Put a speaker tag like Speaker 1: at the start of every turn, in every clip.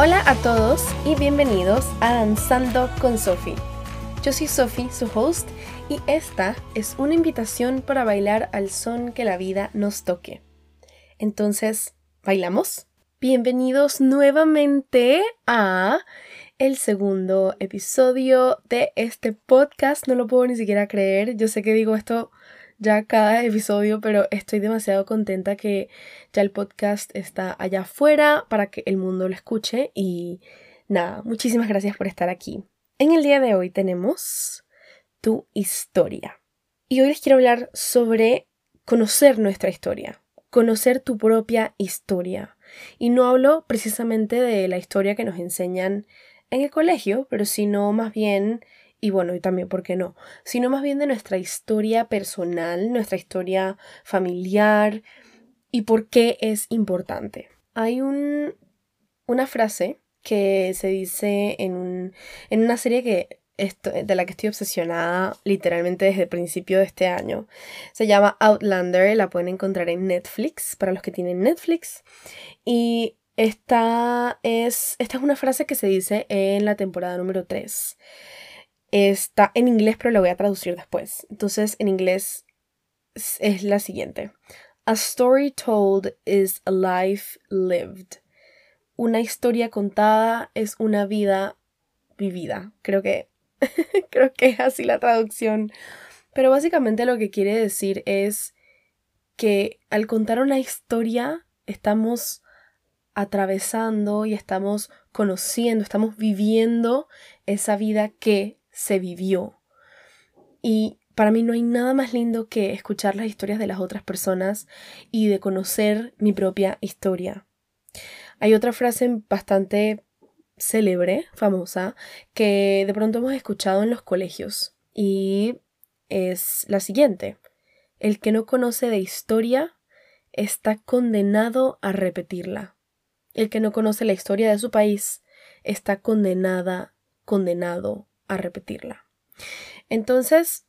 Speaker 1: Hola a todos y bienvenidos a Danzando con Sophie. Yo soy Sophie, su host, y esta es una invitación para bailar al son que la vida nos toque. Entonces, ¿bailamos? Bienvenidos nuevamente a el segundo episodio de este podcast. No lo puedo ni siquiera creer. Yo sé que digo esto ya cada episodio, pero estoy demasiado contenta que ya el podcast está allá afuera para que el mundo lo escuche y nada, muchísimas gracias por estar aquí. En el día de hoy tenemos tu historia. Y hoy les quiero hablar sobre conocer nuestra historia, conocer tu propia historia. Y no hablo precisamente de la historia que nos enseñan en el colegio, pero sino más bien y bueno, y también, ¿por qué no? Sino más bien de nuestra historia personal, nuestra historia familiar y por qué es importante. Hay un, una frase que se dice en, en una serie que de la que estoy obsesionada literalmente desde el principio de este año. Se llama Outlander, la pueden encontrar en Netflix, para los que tienen Netflix. Y esta es, esta es una frase que se dice en la temporada número 3. Está en inglés, pero lo voy a traducir después. Entonces, en inglés es la siguiente. A story told is a life lived. Una historia contada es una vida vivida. Creo que creo que es así la traducción. Pero básicamente lo que quiere decir es que al contar una historia estamos atravesando y estamos conociendo, estamos viviendo esa vida que se vivió. Y para mí no hay nada más lindo que escuchar las historias de las otras personas y de conocer mi propia historia. Hay otra frase bastante célebre, famosa, que de pronto hemos escuchado en los colegios y es la siguiente. El que no conoce de historia está condenado a repetirla. El que no conoce la historia de su país está condenada, condenado a repetirla. Entonces,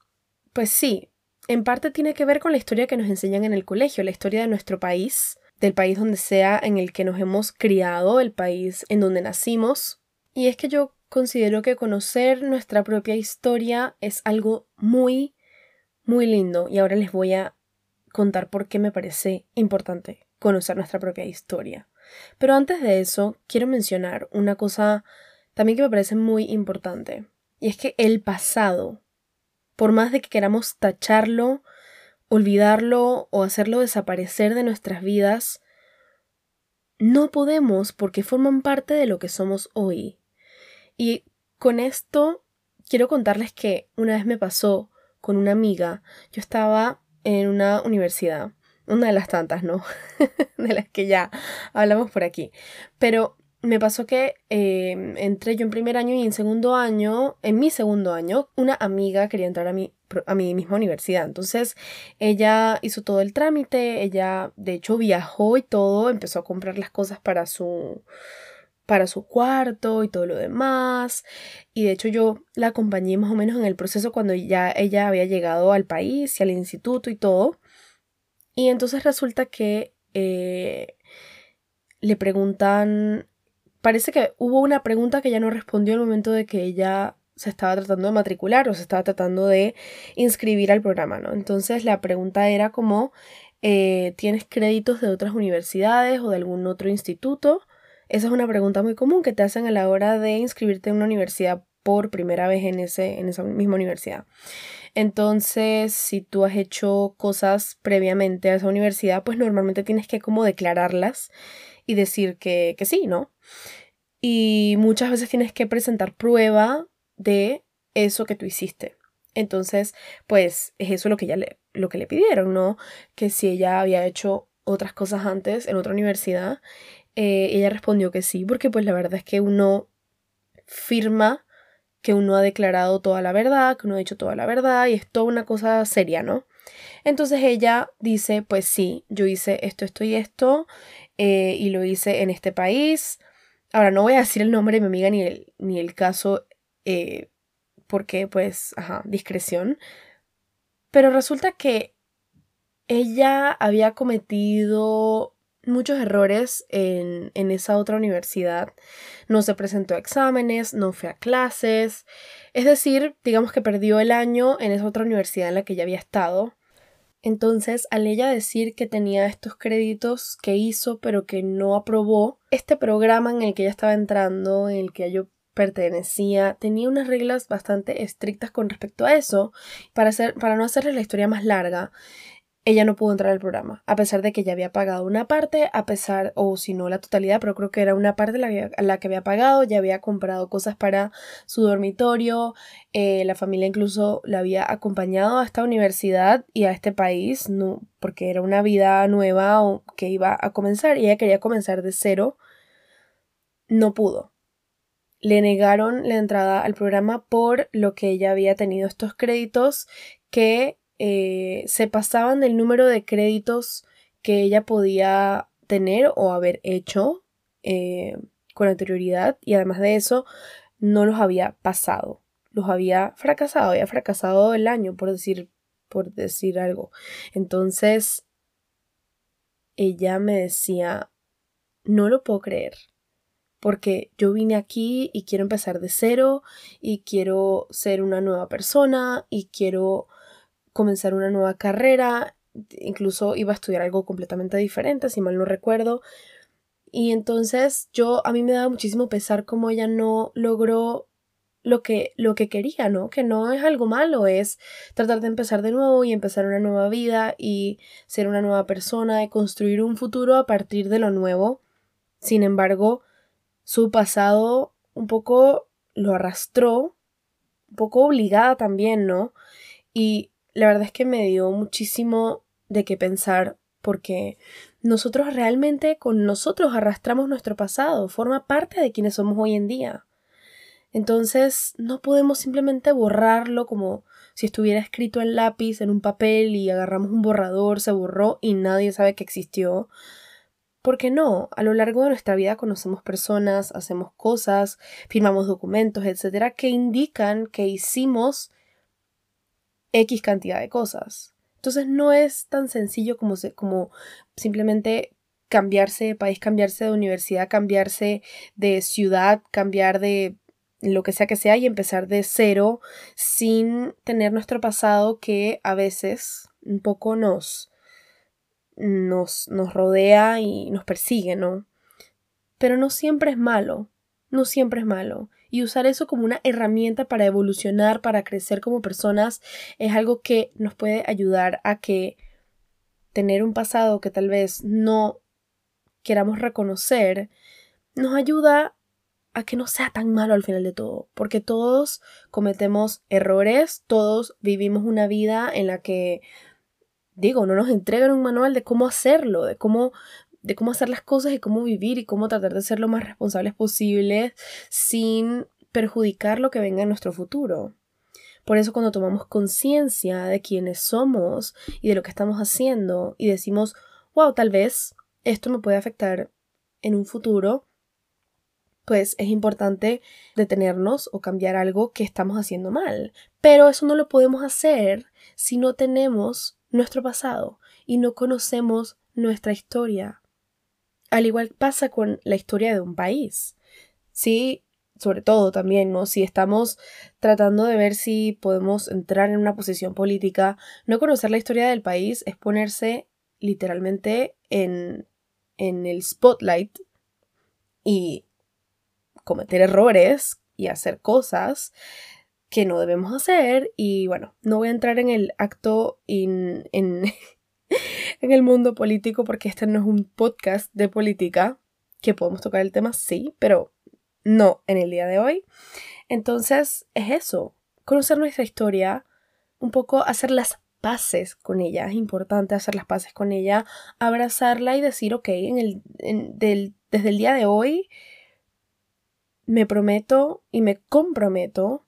Speaker 1: pues sí, en parte tiene que ver con la historia que nos enseñan en el colegio, la historia de nuestro país, del país donde sea en el que nos hemos criado, el país en donde nacimos. Y es que yo considero que conocer nuestra propia historia es algo muy, muy lindo. Y ahora les voy a contar por qué me parece importante conocer nuestra propia historia. Pero antes de eso, quiero mencionar una cosa también que me parece muy importante. Y es que el pasado, por más de que queramos tacharlo, olvidarlo o hacerlo desaparecer de nuestras vidas, no podemos porque forman parte de lo que somos hoy. Y con esto quiero contarles que una vez me pasó con una amiga, yo estaba en una universidad, una de las tantas, ¿no? de las que ya hablamos por aquí, pero me pasó que em, entré yo en primer año y en segundo año, en mi segundo año, una amiga quería entrar a mi, a mi misma universidad. Entonces ella hizo todo el trámite, ella de hecho viajó y todo, empezó a comprar las cosas para su para su cuarto y todo lo demás. Y de hecho yo la acompañé más o menos en el proceso cuando ya ella había llegado al país y al instituto y todo. Y entonces resulta que eh, le preguntan parece que hubo una pregunta que ella no respondió al momento de que ella se estaba tratando de matricular o se estaba tratando de inscribir al programa, ¿no? Entonces la pregunta era como, eh, ¿tienes créditos de otras universidades o de algún otro instituto? Esa es una pregunta muy común que te hacen a la hora de inscribirte en una universidad por primera vez en, ese, en esa misma universidad. Entonces, si tú has hecho cosas previamente a esa universidad, pues normalmente tienes que como declararlas y decir que, que sí, ¿no? Y muchas veces tienes que presentar prueba de eso que tú hiciste. Entonces, pues es eso lo que, ella le, lo que le pidieron, ¿no? Que si ella había hecho otras cosas antes en otra universidad, eh, ella respondió que sí, porque pues la verdad es que uno firma que uno ha declarado toda la verdad, que uno ha dicho toda la verdad y es toda una cosa seria, ¿no? Entonces ella dice, pues sí, yo hice esto, esto y esto, eh, y lo hice en este país. Ahora, no voy a decir el nombre de mi amiga ni el, ni el caso, eh, porque pues, ajá, discreción. Pero resulta que ella había cometido muchos errores en, en, esa otra universidad. No se presentó a exámenes, no fue a clases. Es decir, digamos que perdió el año en esa otra universidad en la que ya había estado. Entonces, al ella decir que tenía estos créditos que hizo pero que no aprobó, este programa en el que ella estaba entrando, en el que yo pertenecía, tenía unas reglas bastante estrictas con respecto a eso. Para, hacer, para no hacerle la historia más larga, ella no pudo entrar al programa, a pesar de que ya había pagado una parte, a pesar, o si no la totalidad, pero creo que era una parte la, la que había pagado, ya había comprado cosas para su dormitorio, eh, la familia incluso la había acompañado a esta universidad y a este país, no, porque era una vida nueva que iba a comenzar y ella quería comenzar de cero, no pudo. Le negaron la entrada al programa por lo que ella había tenido estos créditos que eh, se pasaban del número de créditos que ella podía tener o haber hecho eh, con anterioridad y además de eso no los había pasado, los había fracasado, había fracasado el año por decir, por decir algo. Entonces ella me decía, no lo puedo creer, porque yo vine aquí y quiero empezar de cero y quiero ser una nueva persona y quiero comenzar una nueva carrera, incluso iba a estudiar algo completamente diferente, si mal no recuerdo. Y entonces yo, a mí me daba muchísimo pesar como ella no logró lo que, lo que quería, ¿no? Que no es algo malo, es tratar de empezar de nuevo y empezar una nueva vida y ser una nueva persona y construir un futuro a partir de lo nuevo. Sin embargo, su pasado un poco lo arrastró, un poco obligada también, ¿no? Y la verdad es que me dio muchísimo de qué pensar porque nosotros realmente con nosotros arrastramos nuestro pasado, forma parte de quienes somos hoy en día. Entonces no podemos simplemente borrarlo como si estuviera escrito en lápiz en un papel y agarramos un borrador, se borró y nadie sabe que existió. Porque no, a lo largo de nuestra vida conocemos personas, hacemos cosas, firmamos documentos, etcétera, que indican que hicimos X cantidad de cosas. Entonces no es tan sencillo como, como simplemente cambiarse de país, cambiarse de universidad, cambiarse de ciudad, cambiar de lo que sea que sea y empezar de cero sin tener nuestro pasado que a veces un poco nos, nos, nos rodea y nos persigue, ¿no? Pero no siempre es malo, no siempre es malo y usar eso como una herramienta para evolucionar, para crecer como personas, es algo que nos puede ayudar a que tener un pasado que tal vez no queramos reconocer, nos ayuda a que no sea tan malo al final de todo, porque todos cometemos errores, todos vivimos una vida en la que, digo, no nos entregan un manual de cómo hacerlo, de cómo de cómo hacer las cosas y cómo vivir y cómo tratar de ser lo más responsables posibles sin perjudicar lo que venga en nuestro futuro. Por eso cuando tomamos conciencia de quiénes somos y de lo que estamos haciendo y decimos, wow, tal vez esto me puede afectar en un futuro, pues es importante detenernos o cambiar algo que estamos haciendo mal. Pero eso no lo podemos hacer si no tenemos nuestro pasado y no conocemos nuestra historia. Al igual pasa con la historia de un país. Sí, sobre todo también, ¿no? Si estamos tratando de ver si podemos entrar en una posición política, no conocer la historia del país es ponerse literalmente en, en el spotlight y cometer errores y hacer cosas que no debemos hacer y bueno, no voy a entrar en el acto en, en el mundo político porque este no es un podcast de política, que podemos tocar el tema, sí, pero no en el día de hoy. Entonces es eso, conocer nuestra historia, un poco hacer las paces con ella, es importante hacer las paces con ella, abrazarla y decir, ok, en el, desde el día de hoy me prometo y me comprometo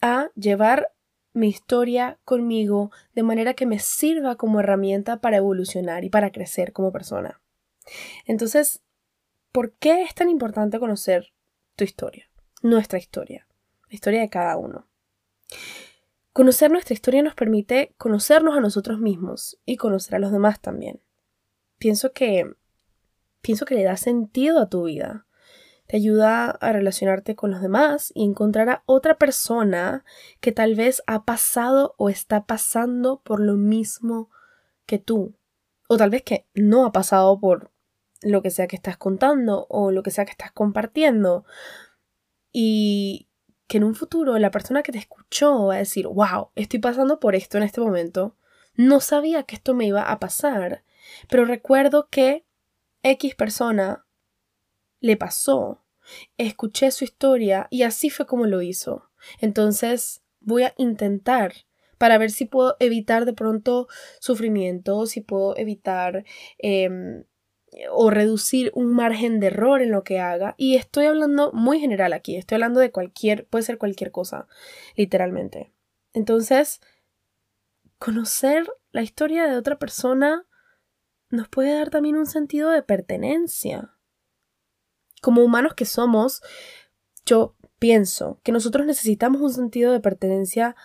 Speaker 1: a llevar mi historia conmigo de manera que me sirva como herramienta para evolucionar y para crecer como persona. Entonces, ¿por qué es tan importante conocer tu historia? Nuestra historia, la historia de cada uno. Conocer nuestra historia nos permite conocernos a nosotros mismos y conocer a los demás también. Pienso que pienso que le da sentido a tu vida. Te ayuda a relacionarte con los demás y encontrar a otra persona que tal vez ha pasado o está pasando por lo mismo que tú. O tal vez que no ha pasado por lo que sea que estás contando o lo que sea que estás compartiendo. Y que en un futuro la persona que te escuchó va a decir, wow, estoy pasando por esto en este momento. No sabía que esto me iba a pasar, pero recuerdo que X persona le pasó. Escuché su historia y así fue como lo hizo. Entonces voy a intentar para ver si puedo evitar de pronto sufrimiento, si puedo evitar em, o reducir un margen de error en lo que haga. Y estoy hablando muy general aquí, estoy hablando de cualquier, puede ser cualquier cosa, literalmente. Entonces, conocer la historia de otra persona nos puede dar también un sentido de pertenencia. Como humanos que somos, yo pienso que nosotros necesitamos un sentido de pertenencia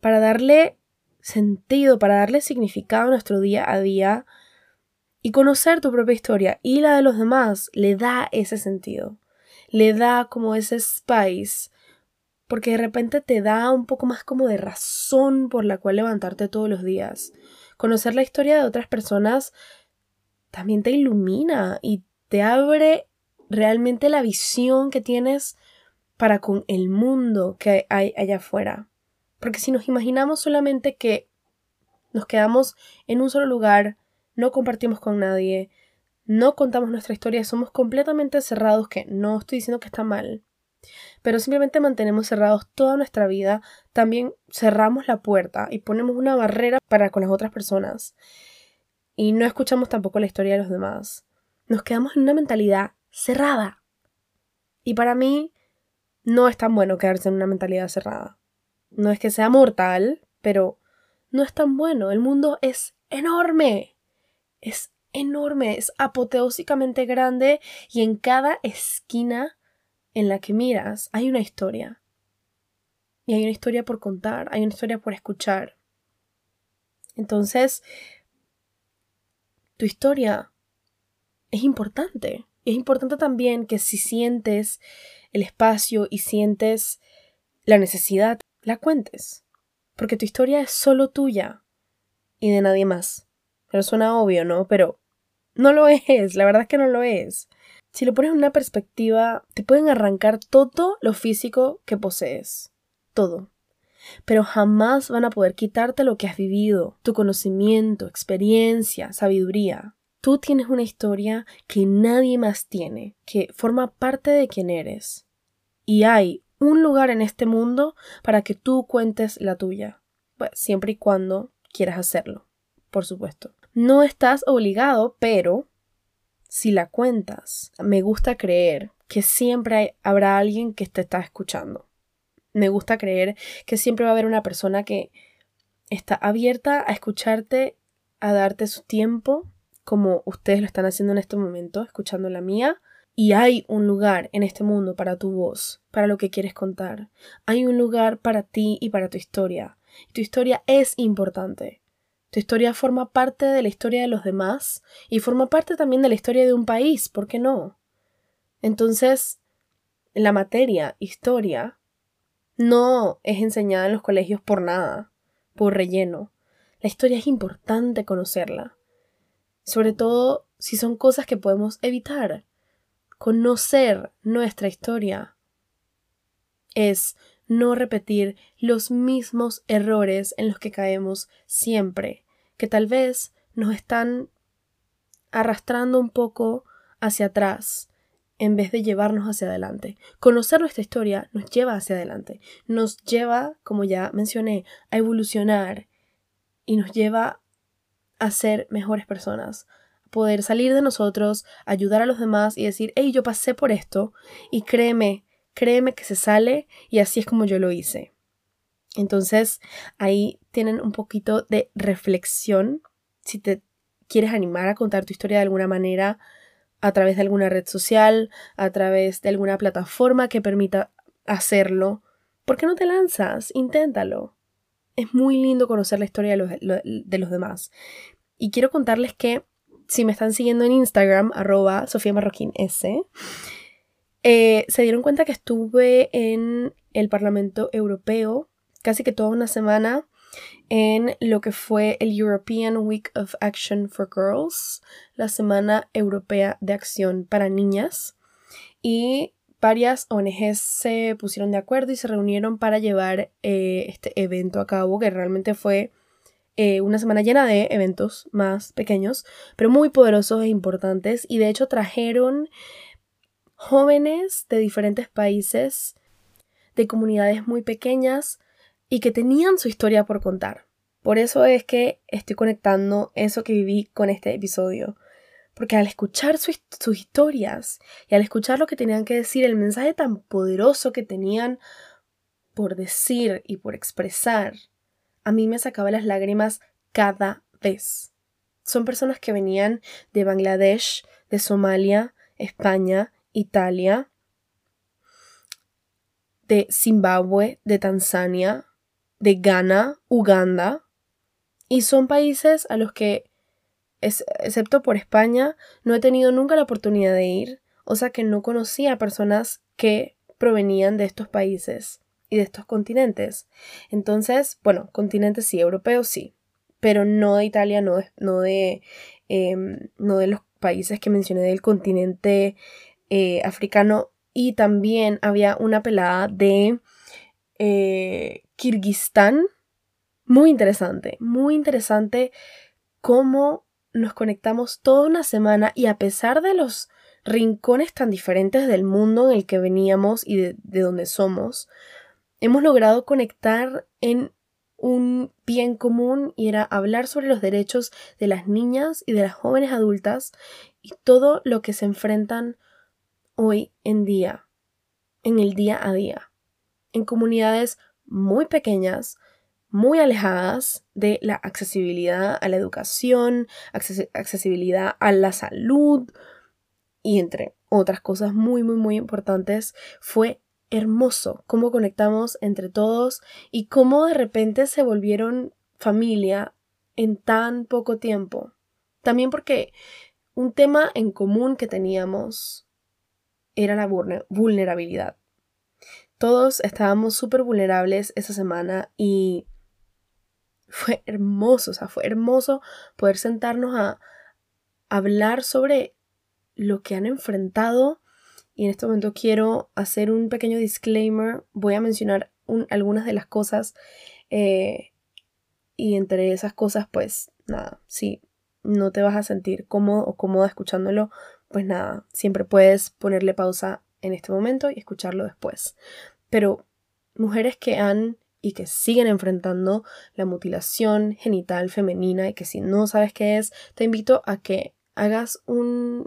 Speaker 1: para darle sentido, para darle significado a nuestro día a día y conocer tu propia historia y la de los demás le da ese sentido, le da como ese spice, porque de repente te da un poco más como de razón por la cual levantarte todos los días. Conocer la historia de otras personas también te ilumina y te abre realmente la visión que tienes para con el mundo que hay allá afuera. Porque si nos imaginamos solamente que nos quedamos en un solo lugar, no compartimos con nadie, no contamos nuestra historia, somos completamente cerrados, que no estoy diciendo que está mal, pero simplemente mantenemos cerrados toda nuestra vida, también cerramos la puerta y ponemos una barrera para con las otras personas. Y no escuchamos tampoco la historia de los demás. Nos quedamos en una mentalidad cerrada. Y para mí no es tan bueno quedarse en una mentalidad cerrada. No es que sea mortal, pero no es tan bueno. El mundo es enorme. Es enorme, es apoteósicamente grande y en cada esquina en la que miras hay una historia. Y hay una historia por contar, hay una historia por escuchar. Entonces, tu historia es importante. Es importante también que si sientes el espacio y sientes la necesidad, la cuentes. Porque tu historia es solo tuya y de nadie más. Pero suena obvio, ¿no? Pero no lo es, la verdad es que no lo es. Si lo pones en una perspectiva, te pueden arrancar todo lo físico que posees. Todo. Pero jamás van a poder quitarte lo que has vivido, tu conocimiento, experiencia, sabiduría. Tú tienes una historia que nadie más tiene, que forma parte de quien eres. Y hay un lugar en este mundo para que tú cuentes la tuya. Pues siempre y cuando quieras hacerlo, por supuesto. No estás obligado, pero si la cuentas, me gusta creer que siempre habrá alguien que te está escuchando. Me gusta creer que siempre va a haber una persona que está abierta a escucharte, a darte su tiempo, como ustedes lo están haciendo en este momento, escuchando la mía. Y hay un lugar en este mundo para tu voz, para lo que quieres contar. Hay un lugar para ti y para tu historia. tu historia es importante. Tu historia forma parte de la historia de los demás y forma parte también de la historia de un país, ¿por qué no? Entonces, la materia, historia, no es enseñada en los colegios por nada, por relleno. La historia es importante conocerla, sobre todo si son cosas que podemos evitar. Conocer nuestra historia es no repetir los mismos errores en los que caemos siempre, que tal vez nos están arrastrando un poco hacia atrás en vez de llevarnos hacia adelante. Conocer nuestra historia nos lleva hacia adelante, nos lleva, como ya mencioné, a evolucionar y nos lleva a ser mejores personas, poder salir de nosotros, ayudar a los demás y decir, hey, yo pasé por esto y créeme créeme que se sale y así es como yo lo hice. Entonces ahí tienen un poquito de reflexión si te quieres animar a contar tu historia de alguna manera a través de alguna red social, a través de alguna plataforma que permita hacerlo. ¿Por qué no te lanzas? Inténtalo. Es muy lindo conocer la historia de los, de los demás. Y quiero contarles que si me están siguiendo en Instagram, arroba Sofía Marroquín S, eh, se dieron cuenta que estuve en el Parlamento Europeo casi que toda una semana en lo que fue el European Week of Action for Girls, la Semana Europea de Acción para Niñas. Y varias ONGs se pusieron de acuerdo y se reunieron para llevar eh, este evento a cabo, que realmente fue eh, una semana llena de eventos más pequeños, pero muy poderosos e importantes. Y de hecho trajeron jóvenes de diferentes países, de comunidades muy pequeñas y que tenían su historia por contar. Por eso es que estoy conectando eso que viví con este episodio. Porque al escuchar sus historias y al escuchar lo que tenían que decir, el mensaje tan poderoso que tenían por decir y por expresar, a mí me sacaba las lágrimas cada vez. Son personas que venían de Bangladesh, de Somalia, España, Italia, de Zimbabue, de Tanzania, de Ghana, Uganda, y son países a los que, excepto por España, no he tenido nunca la oportunidad de ir, o sea que no conocía personas que provenían de estos países y de estos continentes. Entonces, bueno, continentes sí, europeos sí, pero no de Italia, no de, no de, em, no de los países que mencioné del continente eh, africano y también había una pelada de eh, Kirguistán. Muy interesante, muy interesante cómo nos conectamos toda una semana y a pesar de los rincones tan diferentes del mundo en el que veníamos y de, de donde somos, hemos logrado conectar en un bien común y era hablar sobre los derechos de las niñas y de las jóvenes adultas y todo lo que se enfrentan hoy en día, en el día a día, en comunidades muy pequeñas, muy alejadas de la accesibilidad a la educación, accesibilidad a la salud y entre otras cosas muy, muy, muy importantes, fue hermoso cómo conectamos entre todos y cómo de repente se volvieron familia en tan poco tiempo. También porque un tema en común que teníamos era la vulnerabilidad. Todos estábamos súper vulnerables esa semana y fue hermoso, o sea, fue hermoso poder sentarnos a hablar sobre lo que han enfrentado y en este momento quiero hacer un pequeño disclaimer, voy a mencionar algunas de las cosas eh, y entre esas cosas pues nada, si no te vas a sentir cómodo o cómoda escuchándolo, pues nada, siempre puedes ponerle pausa en este momento y escucharlo después. Pero mujeres que han y que siguen enfrentando la mutilación genital femenina y que si no sabes qué es, te invito a que hagas un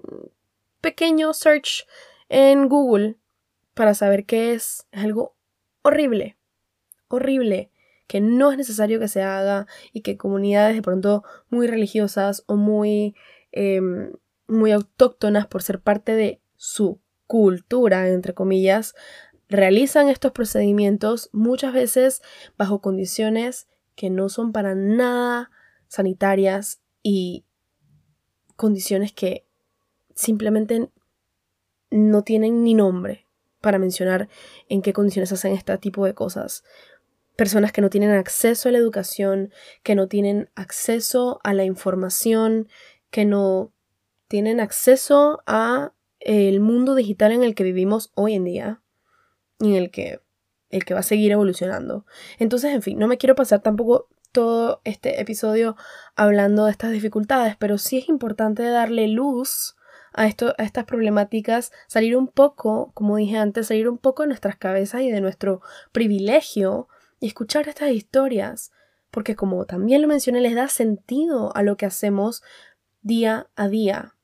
Speaker 1: pequeño search en Google para saber qué es. Es algo horrible, horrible, que no es necesario que se haga y que comunidades de pronto muy religiosas o muy em, muy autóctonas por ser parte de su cultura, entre comillas, realizan estos procedimientos muchas veces bajo condiciones que no son para nada sanitarias y condiciones que simplemente no tienen ni nombre para mencionar en qué condiciones hacen este tipo de cosas. Personas que no tienen acceso a la educación, que no tienen acceso a la información, que no tienen acceso a el mundo digital en el que vivimos hoy en día y en el que el que va a seguir evolucionando. Entonces, en fin, no me quiero pasar tampoco todo este episodio hablando de estas dificultades, pero sí es importante darle luz a, esto, a estas problemáticas, salir un poco, como dije antes, salir un poco de nuestras cabezas y de nuestro privilegio y escuchar estas historias, porque como también lo mencioné, les da sentido a lo que hacemos día a día.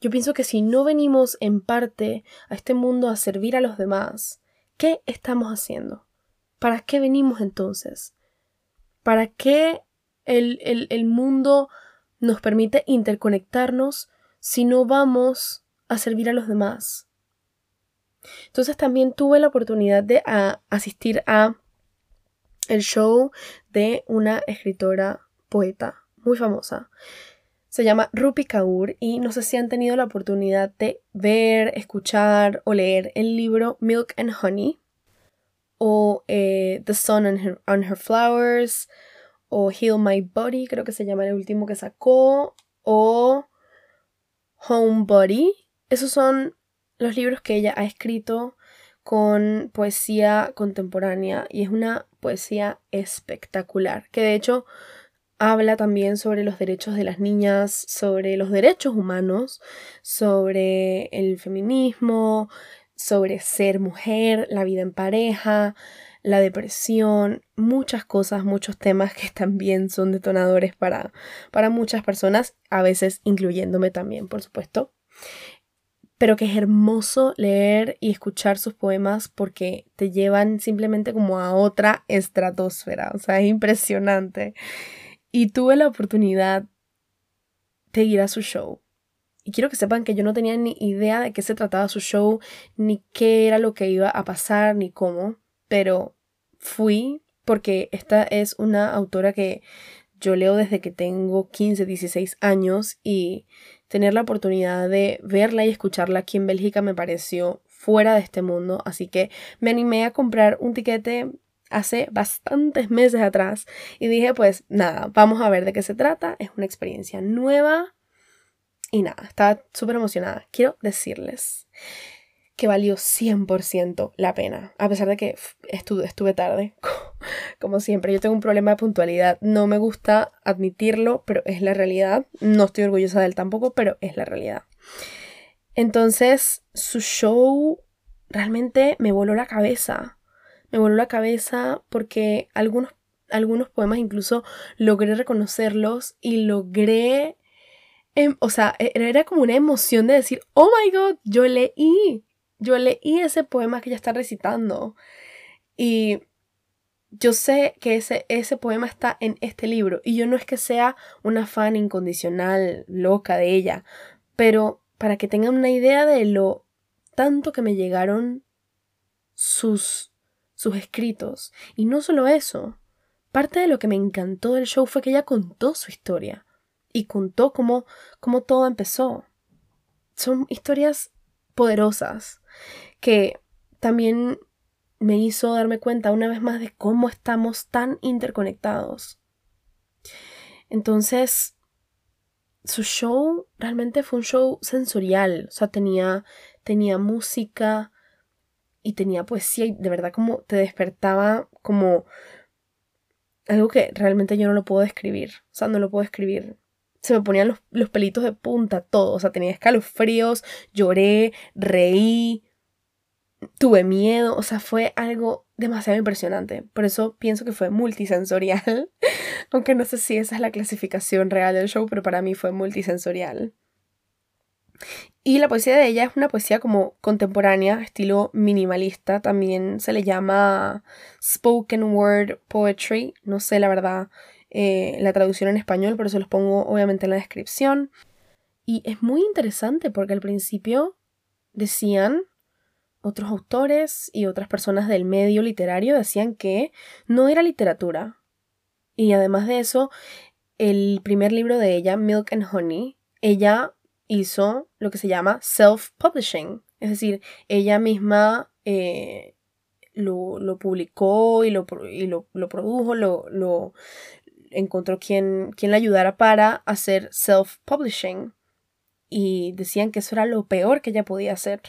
Speaker 1: Yo pienso que si no venimos en parte a este mundo a servir a los demás, ¿qué estamos haciendo? ¿Para qué venimos entonces? ¿Para qué el, el, mundo nos permite interconectarnos si no vamos a servir a los demás? Entonces también tuve la oportunidad de asistir a el show de una escritora poeta muy famosa Se llama Rupi Kaur y no sé si han tenido la oportunidad de ver, escuchar o leer el libro Milk and Honey o eh, The Sun on her, Flowers o Heal My Body, creo que se llama el último que sacó, o Homebody. Esos son los libros que ella ha escrito con poesía contemporánea y es una poesía espectacular, que de hecho habla también sobre los derechos de las niñas, sobre los derechos humanos, sobre el feminismo, sobre ser mujer, la vida en pareja, la depresión, muchas cosas, muchos temas que también son detonadores para, para muchas personas, a veces incluyéndome también, por supuesto pero que es hermoso leer y escuchar sus poemas porque te llevan simplemente como a otra estratosfera, o sea, es impresionante. Y tuve la oportunidad de ir a su show. Y quiero que sepan que yo no tenía ni idea de qué se trataba su show, ni qué era lo que iba a pasar, ni cómo, pero fui porque esta es una autora que yo leo desde que tengo 15, 16 años y tener la oportunidad de verla y escucharla aquí en Bélgica me pareció fuera de este mundo, así que me animé a comprar un tiquete hace bastantes meses atrás y dije pues nada, vamos a ver de qué se trata, es una experiencia nueva y nada, estaba súper emocionada. Quiero decirles que valió 100% la pena, a pesar de que estuve, estuve tarde, como siempre. Yo tengo un problema de puntualidad, no me gusta admitirlo, pero es la realidad. No estoy orgullosa de él tampoco, pero es la realidad. Entonces, su show realmente me voló la cabeza. Me voló la cabeza porque algunos, algunos poemas incluso logré reconocerlos y logré... Em, o sea, e, era como una emoción de decir, oh my god, yo leí yo leí ese poema que ella está recitando y yo sé que ese, ese poema está en este libro y yo no es que sea una fan incondicional, loca de ella, pero para que tengan una idea de lo tanto que me llegaron sus, sus escritos. Y no solo eso, parte de lo que me encantó del show fue que ella contó su historia y contó cómo, cómo todo empezó. Son historias poderosas que también me hizo darme cuenta una vez más de cómo estamos tan interconectados. Entonces, su show realmente fue un show sensorial, o sea, tenía, tenía música y tenía poesía y de verdad como te despertaba como algo que realmente yo no lo puedo describir, o sea, no lo puedo describir se me ponían los, los, pelitos de punta, todo. O sea, tenía escalofríos, lloré, reí, tuve miedo. O sea, fue algo demasiado impresionante. Por eso pienso que fue multisensorial. Aunque no sé si esa es la clasificación real del show, pero para mí fue multisensorial. Y la poesía de ella es una poesía como contemporánea, estilo minimalista. También se le llama spoken word poetry. No sé la verdad eh, la traducción en español, por eso los pongo obviamente en la descripción. Y es muy interesante porque al principio decían, otros autores y otras personas del medio literario decían que no era literatura. Y además de eso, el primer libro de ella, Milk and Honey, ella hizo lo que se llama self-publishing. Es decir, ella misma eh, lo, publicó y lo, y lo, lo produjo, lo, encontró quien, quien la ayudara para hacer self-publishing. Y decían que eso era lo peor que ella podía hacer.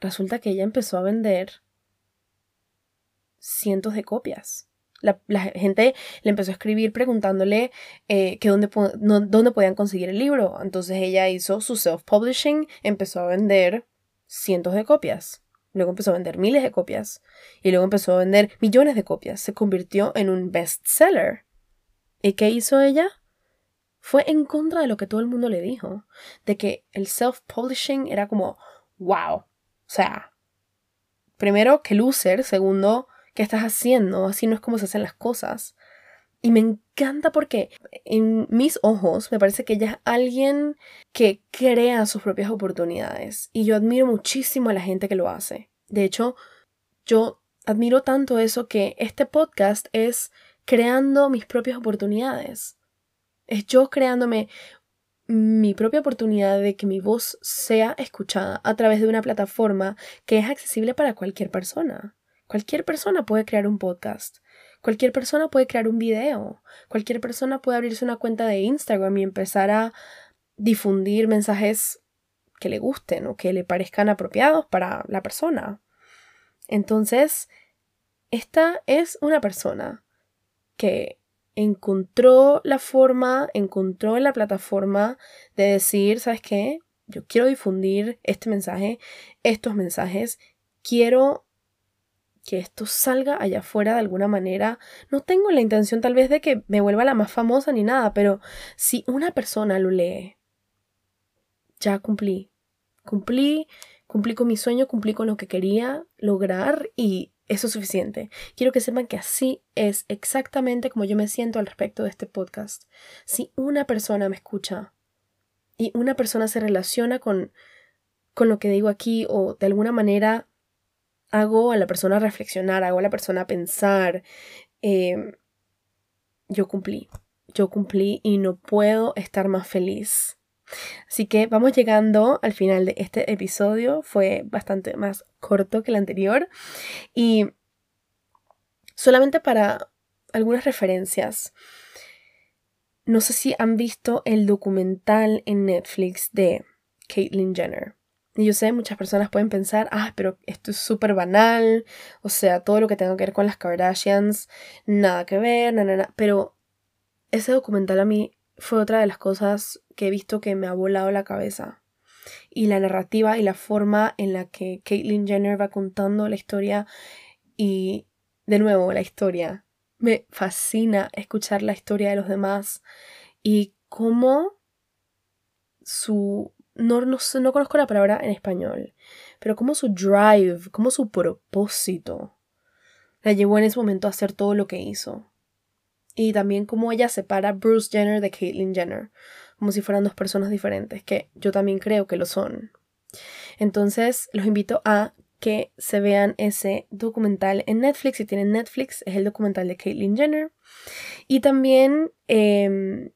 Speaker 1: Resulta que ella empezó a vender cientos de copias. La, gente le empezó a escribir preguntándole eh, que dónde, dónde podían conseguir el libro. Entonces ella hizo su self-publishing, empezó a vender cientos de copias. Luego empezó a vender miles de copias. Y luego empezó a vender millones de copias. Se convirtió en un bestseller. ¿Y qué hizo ella? Fue en contra de lo que todo el mundo le dijo, de que el self-publishing era como, wow, o sea, primero, que loser, segundo, ¿qué estás haciendo? Así no es como se hacen las cosas. Y me encanta porque en mis ojos me parece que ella es alguien que crea sus propias oportunidades. Y yo admiro muchísimo a la gente que lo hace. De hecho, yo admiro tanto eso que este podcast es creando mis propias oportunidades. Es yo creándome mi propia oportunidad de que mi voz sea escuchada a través de una plataforma que es accesible para cualquier persona. Cualquier persona puede crear un podcast. Cualquier persona puede crear un video. Cualquier persona puede abrirse una cuenta de Instagram y empezar a difundir mensajes que le gusten o que le parezcan apropiados para la persona. Entonces, esta es una persona que encontró la forma, encontró la plataforma de decir, ¿sabes qué? Yo quiero difundir este mensaje, estos mensajes, quiero que esto salga allá afuera de alguna manera. No tengo la intención tal vez de que me vuelva la más famosa ni nada, pero si una persona lo lee, ya cumplí. Cumplí, cumplí con mi sueño, cumplí con lo que quería lograr y eso es suficiente. Quiero que sepan que así es exactamente como yo me siento al respecto de este podcast. Si una persona me escucha y una persona se relaciona con, con lo que digo aquí o de alguna manera hago a la persona reflexionar, hago a la persona pensar, em, yo cumplí, yo cumplí y no puedo estar más feliz. Así que vamos llegando al final de este episodio. Fue bastante más corto que el anterior. Y solamente para algunas referencias. No sé si han visto el documental en Netflix de Caitlyn Jenner. Y yo sé, muchas personas pueden pensar, ah, pero esto es súper banal, o sea, todo lo que tenga que ver con las Kardashians, nada que ver, nada. Pero ese documental a mí fue otra de las cosas que he visto que me ha volado la cabeza. Y la narrativa y la forma en la que Caitlyn Jenner va contando la historia y, de nuevo, la historia. Me fascina escuchar la historia de los demás y cómo su no, no, no conozco la palabra en español, pero como su drive, como su propósito la llevó en ese momento a hacer todo lo que hizo. Y también como ella separa Bruce Jenner de Caitlyn Jenner, como si fueran dos personas diferentes, que yo también creo que lo son. Entonces, los invito a que se vean ese documental en Netflix. Si tienen Netflix, es el documental de Caitlyn Jenner. Y también eh,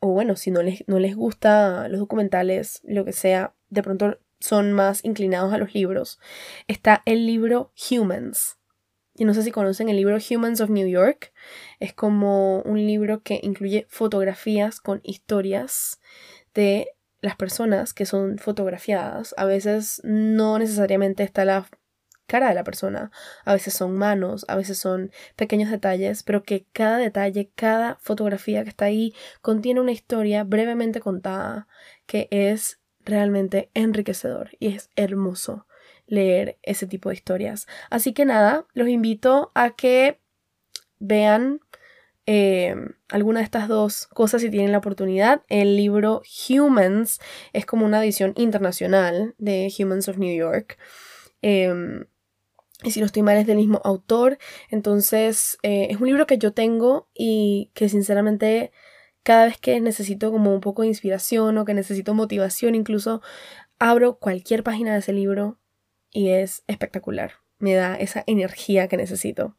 Speaker 1: o bueno, si no les, no les gusta los documentales, lo que sea, de pronto son más inclinados a los libros, está el libro Humans. Y no sé si conocen el libro Humans of New York. Es como un libro que incluye fotografías con historias de las personas que son fotografiadas. A veces no necesariamente está la cara de la persona. A veces son manos, a veces son pequeños detalles, pero que cada detalle, cada fotografía que está ahí contiene una historia brevemente contada que es realmente enriquecedor y es hermoso leer ese tipo de historias. Así que nada, los invito a que vean eh, alguna de estas dos cosas si tienen la oportunidad. El libro Humans es como una edición internacional de Humans of New York. Em, y si no estoy mal es del mismo autor. Entonces eh, es un libro que yo tengo y que sinceramente cada vez que necesito como un poco de inspiración o que necesito motivación incluso abro cualquier página de ese libro y es espectacular. Me da esa energía que necesito.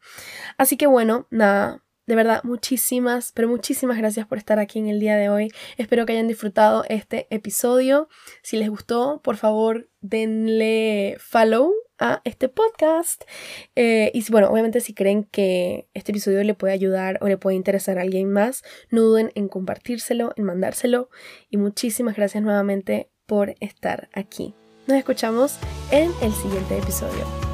Speaker 1: Así que bueno, nada, de verdad, muchísimas, pero muchísimas gracias por estar aquí en el día de hoy. Espero que hayan disfrutado este episodio. Si les gustó, por favor, denle follow a este podcast. Eh, y bueno, obviamente si creen que este episodio le puede ayudar o le puede interesar a alguien más, no duden en compartírselo, en mandárselo. Y muchísimas gracias nuevamente por estar aquí. Nos escuchamos en el siguiente episodio.